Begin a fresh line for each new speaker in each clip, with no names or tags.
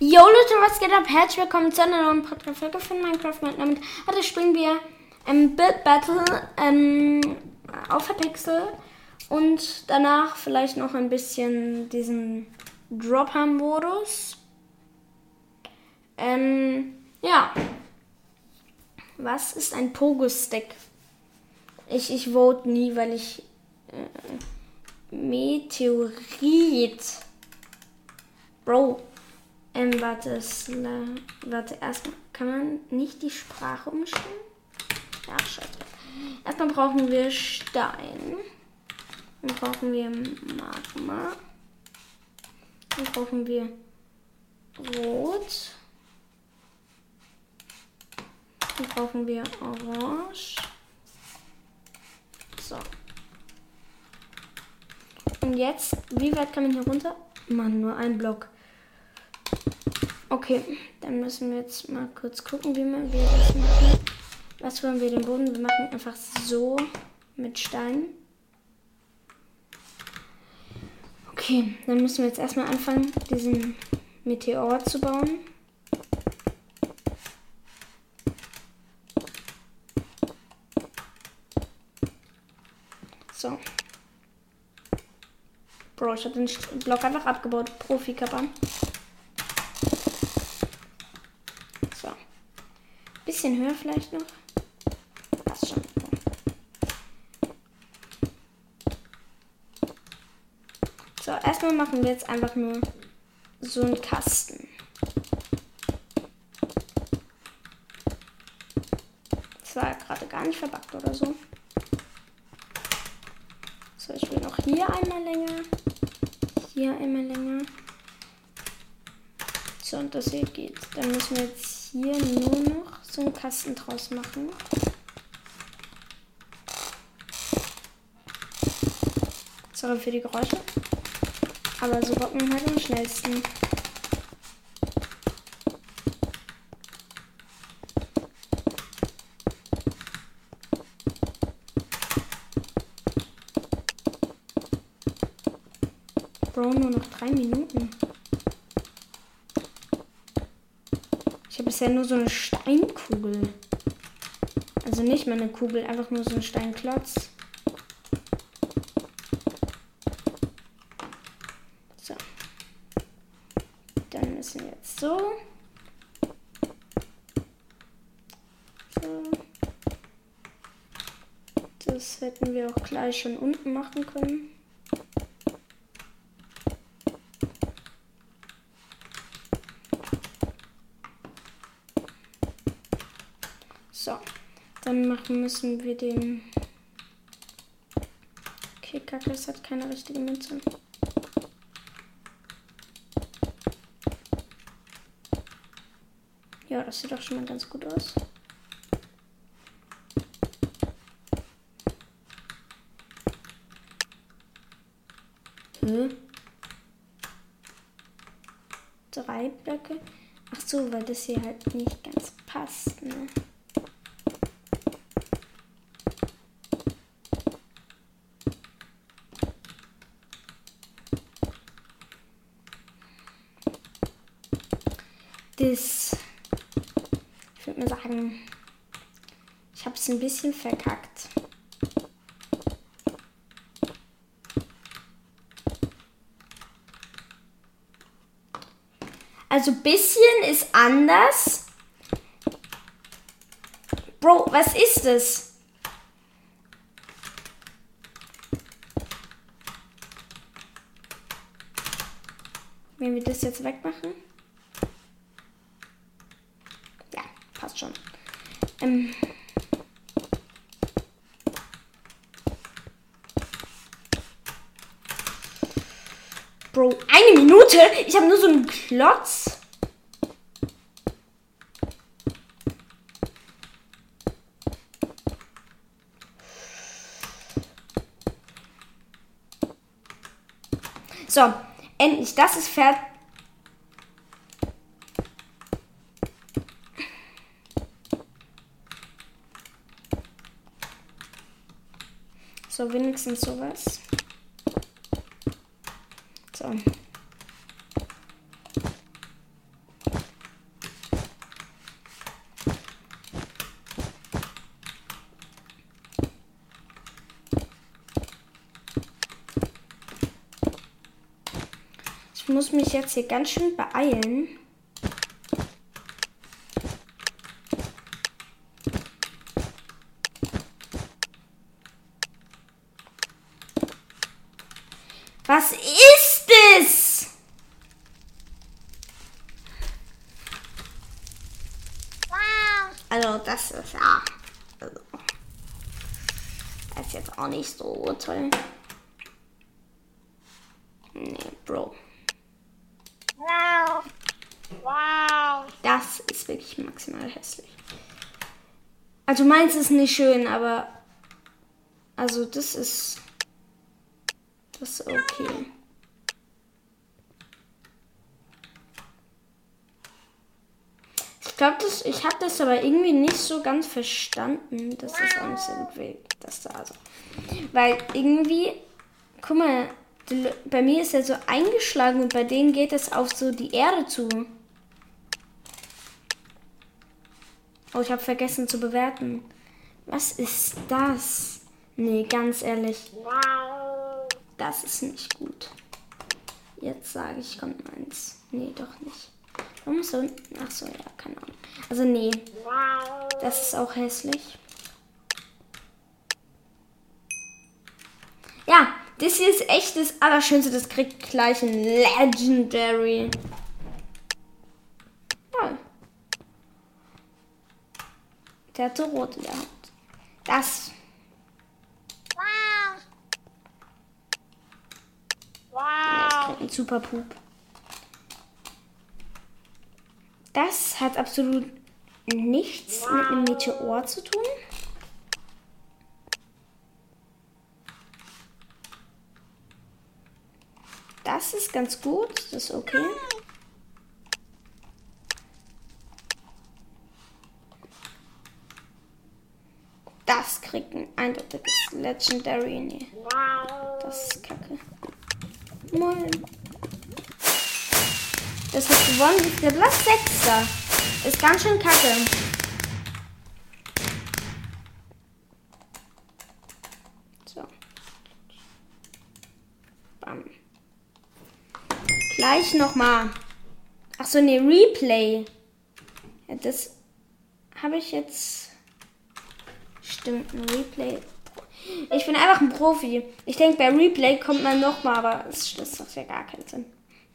Jo Leute, was geht ab? Herzlich willkommen zu einer neuen Podcast-Folge von Minecraft mit damit. Heute spielen wir ähm, Build Battle ähm, auf Pixel und danach vielleicht noch ein bisschen diesen Dropper-Modus. Ähm, ja. Was ist ein Pogo-Stick? Ich, ich vote nie, weil ich äh, Meteorit. Bro. Ähm, warte, warte, erstmal kann man nicht die Sprache umstellen? Ja, scheiße. Erstmal brauchen wir Stein. Dann brauchen wir Magma. Dann brauchen wir Rot. Dann brauchen wir Orange. So. Und jetzt, wie weit kann man hier runter? Mann, nur ein Block. Okay, dann müssen wir jetzt mal kurz gucken, wie wir das machen. Was wollen wir den Boden? Wir machen einfach so mit Stein. Okay, dann müssen wir jetzt erstmal anfangen, diesen Meteor zu bauen. So. Bro, ich habe den Block einfach abgebaut. Profi-Kappern. So. Bisschen höher vielleicht noch. Passt schon. So, erstmal machen wir jetzt einfach nur so einen Kasten. Das war gerade gar nicht verbackt oder so. So, ich will noch hier einmal länger. Hier einmal länger. So, und das hier geht. Dann müssen wir jetzt hier nur noch so einen Kasten draus machen. Sorry für die Geräusche. Aber so baut man halt am schnellsten. Bro, nur noch drei Minuten. Bisher nur so eine Steinkugel. Also nicht mal eine Kugel, einfach nur so ein Steinklotz. So. Dann müssen wir jetzt so. So. Das hätten wir auch gleich schon unten machen können. So, dann machen müssen wir den. Okay, Kacke, es hat keine richtige Münze. Ja, das sieht doch schon mal ganz gut aus. Hm? Drei Blöcke. Ach so, weil das hier halt nicht ganz passt, ne? Das, ich würde mal sagen, ich habe es ein bisschen verkackt. Also bisschen ist anders. Bro, was ist das? Wenn wir das jetzt wegmachen. Ja, passt schon. Ähm Bro, eine Minute? Ich habe nur so einen Klotz. So, endlich, das ist fertig. wenigstens sowas. So. Ich muss mich jetzt hier ganz schön beeilen. Was ist es? Also das ist ja. Also, das ist jetzt auch nicht so toll. Nee, Bro.
Wow.
Das ist wirklich maximal hässlich. Also meins ist nicht schön, aber also das ist das ist okay. Ich glaube, das ich habe das aber irgendwie nicht so ganz verstanden, dass das auch nicht so gut will, das da also. Weil irgendwie guck mal, die, bei mir ist er so eingeschlagen und bei denen geht es auf so die Erde zu. Oh, ich habe vergessen zu bewerten. Was ist das? Nee, ganz ehrlich,
Wow.
Das ist nicht gut. Jetzt sage ich, kommt meins. Nee, doch nicht. Warum so? Ach so, ja, keine Ahnung. Also nee, das ist auch hässlich. Ja, das hier ist echt das Allerschönste. Das kriegt gleich ein Legendary. Toll. Der hat so rot in der Hand. Das.
Wow.
Ja, das
Wow.
kriegt ein super Pup. Das hat absolut nichts mit einem Meteor zu tun. Das ist ganz gut, das ist okay. Das kriegt ein eindeutiges Legendary. Nee, das ist kacke. Moin. Das hat gewonnen. Der Platz 6. Ist ganz schön kacke. So. Bam. Gleich nochmal. Ach so, ne, Replay. Ja, das habe ich jetzt. Stimmt, ein Replay. Ich bin einfach ein Profi. Ich denke, bei Replay kommt man nochmal, aber das, das macht ja gar keinen Sinn.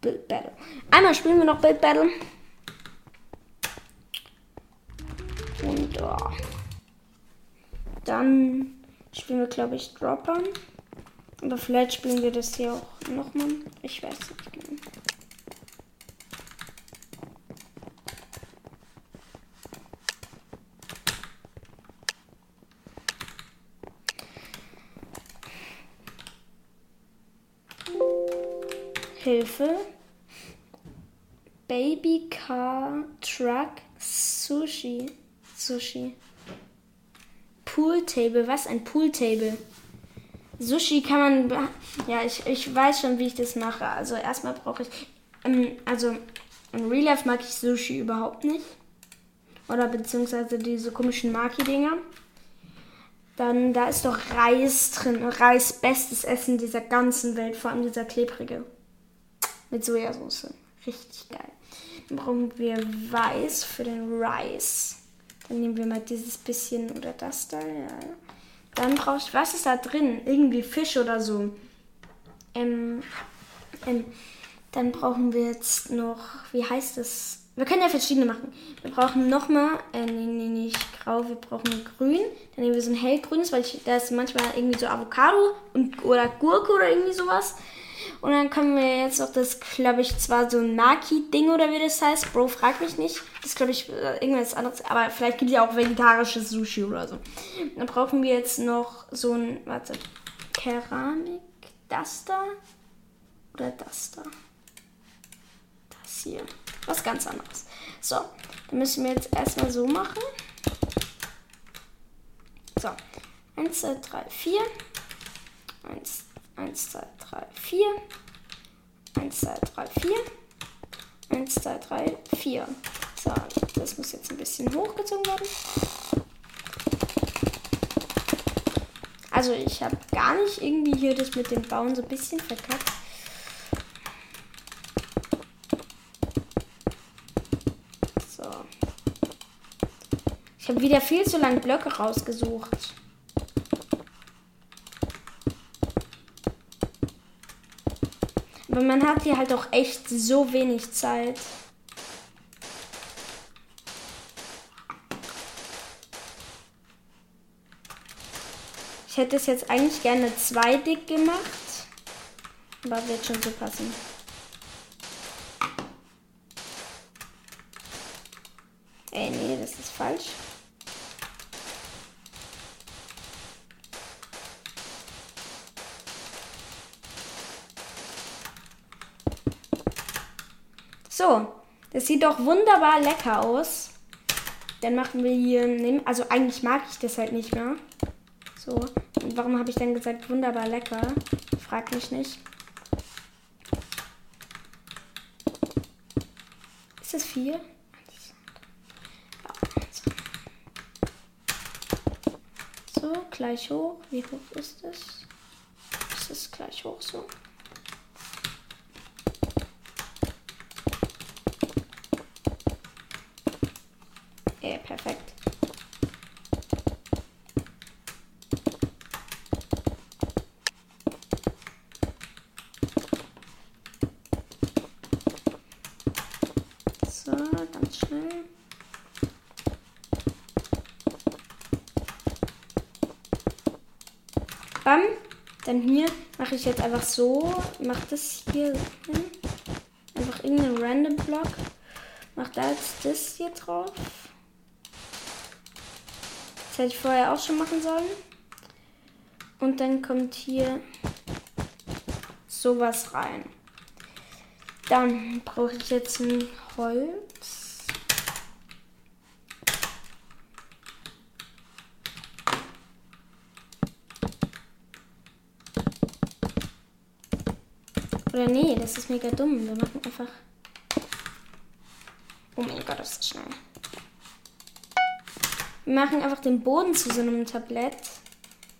Build Battle. Einmal spielen wir noch Build Battle. Und oh. dann spielen wir, glaube ich, Dropper. Aber vielleicht spielen wir das hier auch nochmal. Ich weiß nicht genau. Hilfe. Baby Car Truck Sushi. Sushi. Pool Table. Was? Ein Pool Table. Sushi kann man. Ja, ich, ich weiß schon, wie ich das mache. Also, erstmal brauche ich. Ähm, also, in Real Life mag ich Sushi überhaupt nicht. Oder beziehungsweise diese komischen Maki-Dinger. Dann, da ist doch Reis drin. Reis, bestes Essen dieser ganzen Welt. Vor allem dieser klebrige. Mit Sojasauce. Richtig geil. Dann brauchen wir Weiß für den Reis. Dann nehmen wir mal dieses bisschen oder das da. Ja. Dann brauche ich, was ist da drin? Irgendwie Fisch oder so. Ähm, ähm, dann brauchen wir jetzt noch, wie heißt das? Wir können ja verschiedene machen. Wir brauchen nochmal, äh, nee, nee, nicht grau, wir brauchen grün. Dann nehmen wir so ein hellgrünes, weil da ist manchmal irgendwie so Avocado und, oder Gurke oder irgendwie sowas. Und dann können wir jetzt noch das, glaube ich, zwar so ein Maki-Ding oder wie das heißt. Bro, frag mich nicht. Das ist, glaube ich, äh, irgendwas anderes. Aber vielleicht gibt es ja auch vegetarisches Sushi oder so. Dann brauchen wir jetzt noch so ein, warte, Keramik. Das da? Oder das da? Das hier. Was ganz anderes. So, dann müssen wir jetzt erstmal so machen. So, 1, 2, 3, 4. 1, 1, 2, 3, 4. 1, 2, 3, 4. 1, 2, 3, 4. So, das muss jetzt ein bisschen hochgezogen werden. Also ich habe gar nicht irgendwie hier das mit dem Bauen so ein bisschen verkackt. So. Ich habe wieder viel zu lange Blöcke rausgesucht. Aber man hat hier halt auch echt so wenig Zeit. Ich hätte es jetzt eigentlich gerne zwei dick gemacht. Aber wird schon so passen. Ey, nee, das ist falsch. So, das sieht doch wunderbar lecker aus. Dann machen wir hier, also eigentlich mag ich das halt nicht mehr. So, und warum habe ich dann gesagt wunderbar lecker? Frag mich nicht. Ist das vier? So, gleich hoch. Wie hoch ist das? Ist das gleich hoch so? Ja, perfekt. So, ganz schnell. Bam. Dann hier mache ich jetzt einfach so. Mach das hier hin. Einfach irgendeinen random Block. Mach da jetzt das hier drauf. Das hätte ich vorher auch schon machen sollen. Und dann kommt hier sowas rein. Dann brauche ich jetzt ein Holz. Oder nee, das ist mega dumm. Wir machen einfach. Oh mein Gott, das ist schnell. Wir machen einfach den Boden zu so einem Tablett.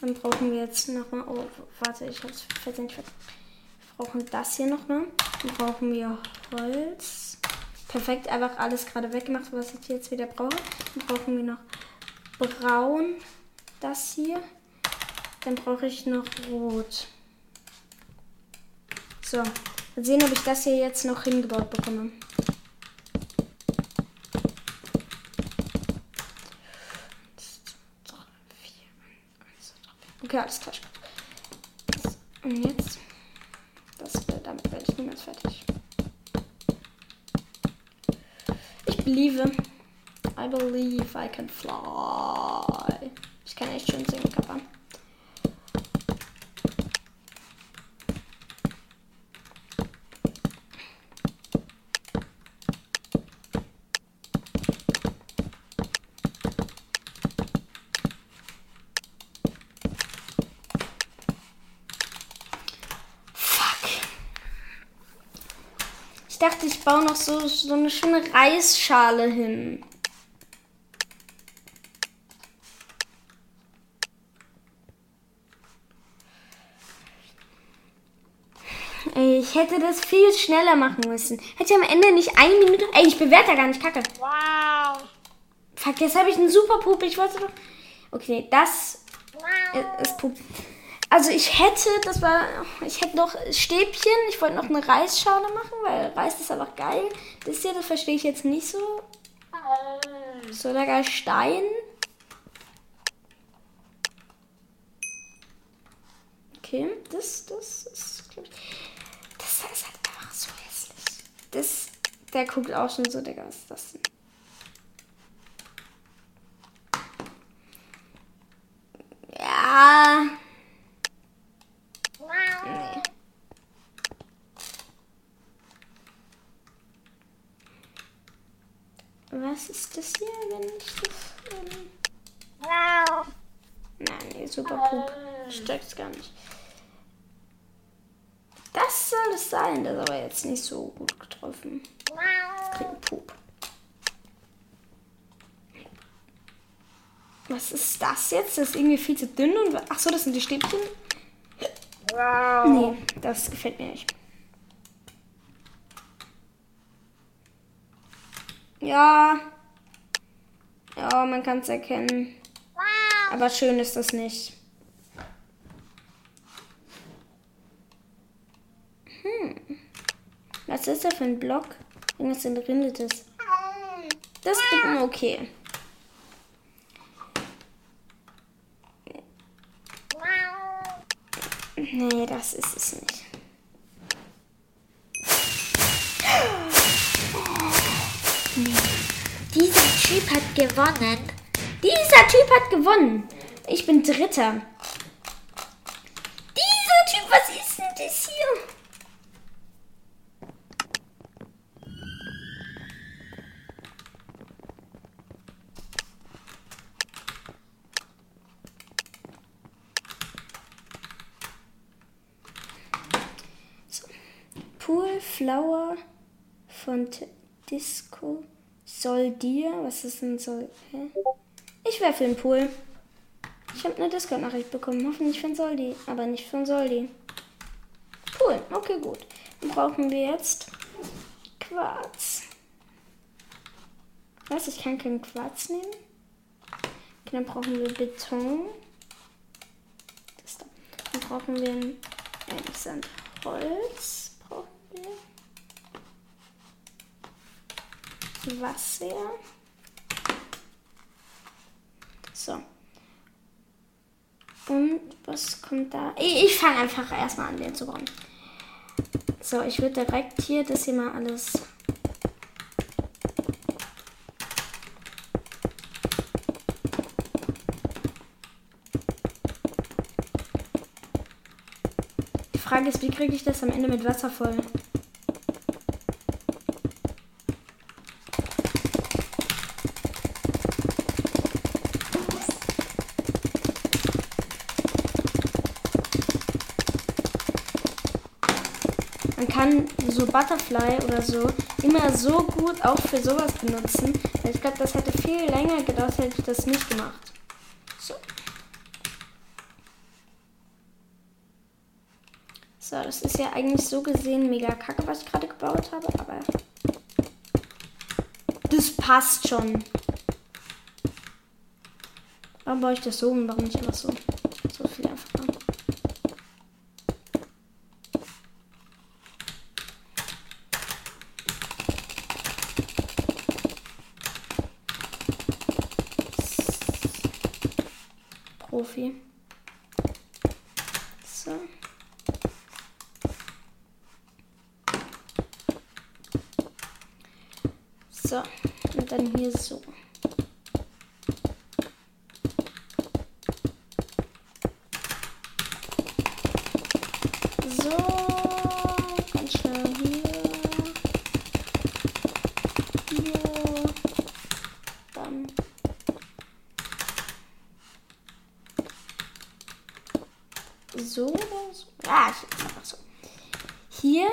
Dann brauchen wir jetzt nochmal. Oh, warte, ich hab's versehentlich. Wir brauchen das hier nochmal. Dann brauchen wir Holz. Perfekt, einfach alles gerade weggemacht, was ich jetzt wieder brauche. Dann brauchen wir noch braun. Das hier. Dann brauche ich noch rot. So, mal sehen, ob ich das hier jetzt noch hingebaut bekomme. Okay, alles klar. Und jetzt, das, damit werde ich niemals fertig. Ich believe. I believe I can fly. Ich kann echt schön singen, Kappa. Dachte, ich baue noch so, so eine schöne Reisschale hin. Ey, ich hätte das viel schneller machen müssen. Hätte ich am Ende nicht eine Minute. Ey, ich bewerte gar nicht kacke.
Wow.
Fuck, jetzt habe ich einen super Pup. Ich wollte doch. Okay, das
Wow.
ist Pup. Also ich hätte, das war, ich hätte noch Stäbchen. Ich wollte noch eine Reisschale machen, weil Reis ist einfach geil. Das hier, das verstehe ich jetzt nicht so. So lecker Stein. Okay, das, das ist, glaub ich, das ist halt einfach so hässlich. Das, der guckt auch schon so, Digga, was ist das denn? Ja,
Wow.
nee. Was ist das hier, wenn ich das... Ähm
Wow.
Nein, nee, super Pup. Ich check's gar nicht. Das soll es sein, das ist aber jetzt nicht so gut getroffen.
Wow.
Krieg Pup. Was ist das jetzt? Das ist irgendwie viel zu dünn und. Ach so, das sind die Stäbchen?
Wow.
Nee, das gefällt mir nicht. Ja. Ja, man kann es erkennen. Aber schön ist das nicht. Hm. Was ist da für ein Block? Irgendwas entrindetes. Das man okay. Nee, das ist es nicht.
Dieser Typ hat gewonnen.
Dieser Typ hat gewonnen. Ich bin Dritter. Dieser Typ, was ist denn das hier? Pool, Flower, Font, Disco, Soll dir. Was ist denn Soll? Hä? Ich für den Pool. Ich habe eine Discord-Nachricht bekommen. Hoffentlich von Soldi, aber nicht von Soldi. Cool, okay, gut. Dann brauchen wir jetzt Quarz. Was? Ich kann keinen Quarz nehmen. Okay, dann brauchen wir Beton. Das da. Dann brauchen wir ein Sand. Holz brauchen wir. Wasser. So. Und was kommt da? Ich, ich fange einfach erstmal an, den zu bauen. So, ich würde direkt hier das hier mal alles. Die Frage ist, wie kriege ich das am Ende mit Wasser voll? Man kann so Butterfly oder so immer so gut auch für sowas benutzen. Ich glaube, das hätte viel länger gedauert, hätte ich das nicht gemacht. So. So, das ist ja eigentlich so gesehen mega kacke, was ich gerade gebaut habe, aber das passt schon. Warum baue ich das so und warum nicht einfach so? So viel einfacher. Profi. So. So, und dann hier so. So, ganz schnell hier. Hier. Dann. So oder so? Ah, ich jetzt einfach so. Hier.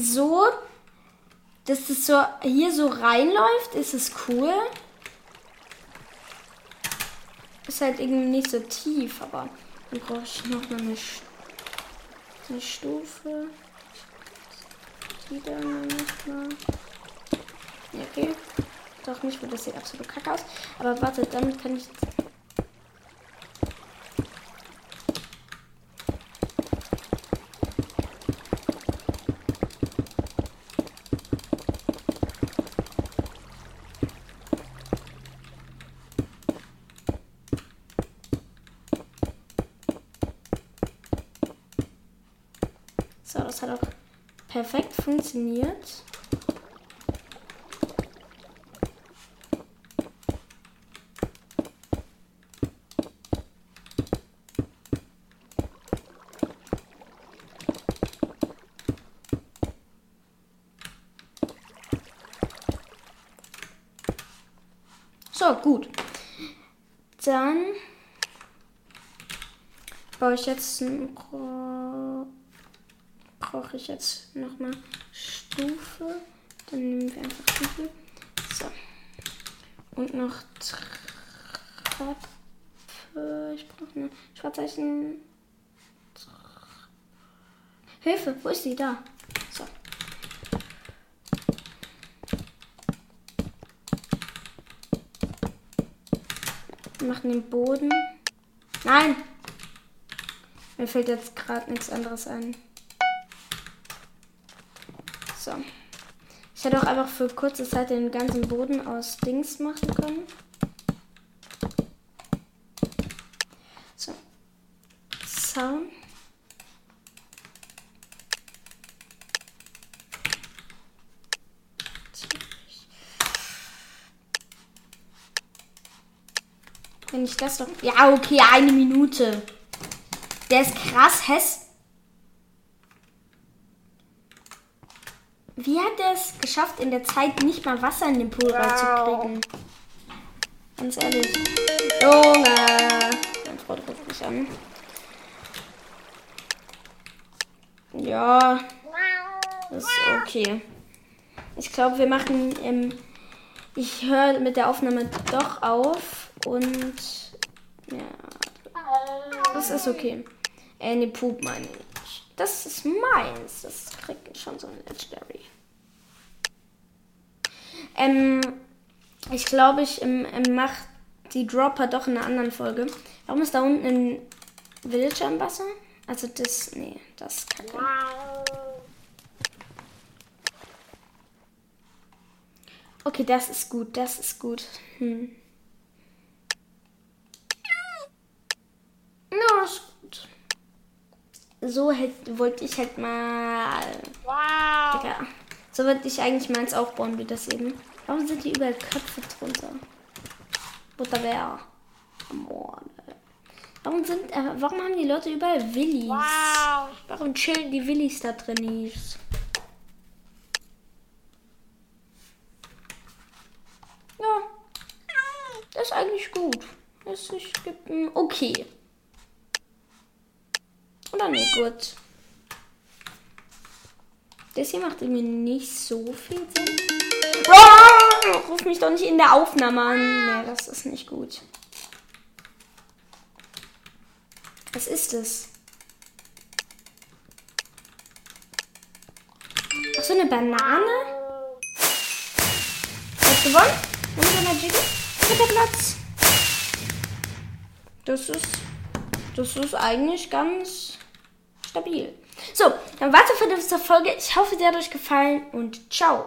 So, dass es so hier so reinläuft, ist es cool. Ist halt irgendwie nicht so tief, aber dann brauche ich noch mal eine, eine Stufe. Die da noch mal. Ja, okay. Doch nicht, weil das sieht absolut kacke aus. Aber warte, damit kann ich. So, das hat auch perfekt funktioniert. So, gut. Dann baue ich jetzt ein brauche ich jetzt nochmal Stufe. Dann nehmen wir einfach Stufe. So. Und noch Treppe. Ich brauche eine Schwarzzeichen. Hilfe, wo ist sie? Da. So. Wir machen den Boden. Nein! Mir fällt jetzt gerade nichts anderes ein. So. Ich hätte auch einfach für kurze Zeit den ganzen Boden aus Dings machen können. So. Zaun. Wenn ich das doch. Ja, okay, eine Minute. Der ist krass hässlich. Wie hat er es geschafft, in der Zeit nicht mal Wasser in den Pool reinzukriegen? Ganz ehrlich. Junge! Mein Freund ruft mich an. Ja, ist okay. Ich glaube, wir machen. Ähm, ich höre mit der Aufnahme doch auf und. Ja. Das ist okay. Äh, ne, Pup meine ich. Das ist meins. Das kriegt schon so ein Legendary. Ähm, ich glaube, ich ähm, ähm, mache die Dropper doch in einer anderen Folge. Warum ist da unten ein Villager im Wasser? Also das, nee, das ist kacke. Okay, das ist gut, das ist gut. Hm. Ja, ist gut. So hätte, wollte ich halt mal.
Wow.
Digga. So würde ich eigentlich meins aufbauen, wie das eben. Warum sind die überall Köpfe drunter? Butterbär. Morde. Warum sind, äh, warum haben die Leute überall Willis?
Wow.
Warum chillen die Willis da drin? Ja. Das ist eigentlich gut. Es ist- gibt ein okay. Oder nee, gut. Das hier macht irgendwie nicht so viel Sinn. Oh, ruf mich doch nicht in der Aufnahme an. Nee, das ist nicht gut. Was ist es? Ach so, eine Banane? Hast du gewonnen? Eine Jiggy. Dritter Platz. Das ist, das ist eigentlich ganz stabil. So, dann warte für diese Folge. Ich hoffe, sie hat euch gefallen und ciao.